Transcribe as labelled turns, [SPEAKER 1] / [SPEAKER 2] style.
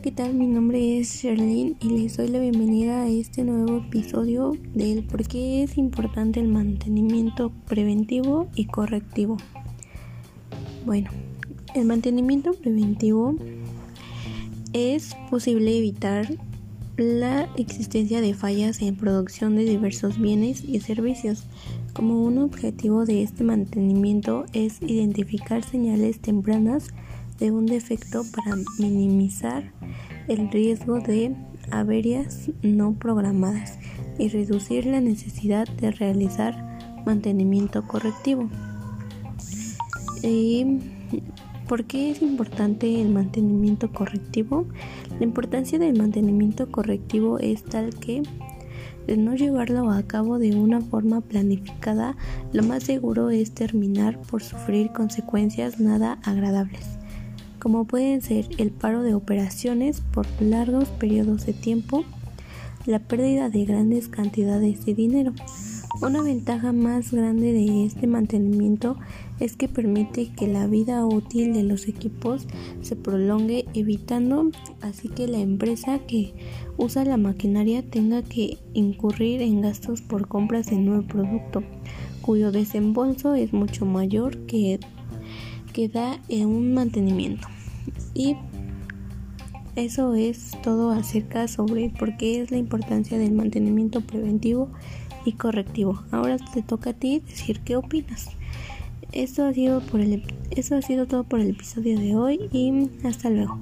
[SPEAKER 1] ¿qué tal? Mi nombre es Sherlyn y les doy la bienvenida a este nuevo episodio del por qué es importante el mantenimiento preventivo y correctivo. Bueno, el mantenimiento preventivo es posible evitar la existencia de fallas en producción de diversos bienes y servicios. Como un objetivo de este mantenimiento es identificar señales tempranas de un defecto para minimizar el riesgo de averias no programadas y reducir la necesidad de realizar mantenimiento correctivo. ¿Por qué es importante el mantenimiento correctivo? La importancia del mantenimiento correctivo es tal que de no llevarlo a cabo de una forma planificada, lo más seguro es terminar por sufrir consecuencias nada agradables como pueden ser el paro de operaciones por largos periodos de tiempo, la pérdida de grandes cantidades de dinero. Una ventaja más grande de este mantenimiento es que permite que la vida útil de los equipos se prolongue, evitando así que la empresa que usa la maquinaria tenga que incurrir en gastos por compras de nuevo producto, cuyo desembolso es mucho mayor que que da en un mantenimiento. Y eso es todo acerca sobre por qué es la importancia del mantenimiento preventivo y correctivo. Ahora te toca a ti decir qué opinas. Esto ha sido, esto ha sido todo por el episodio de hoy y hasta luego.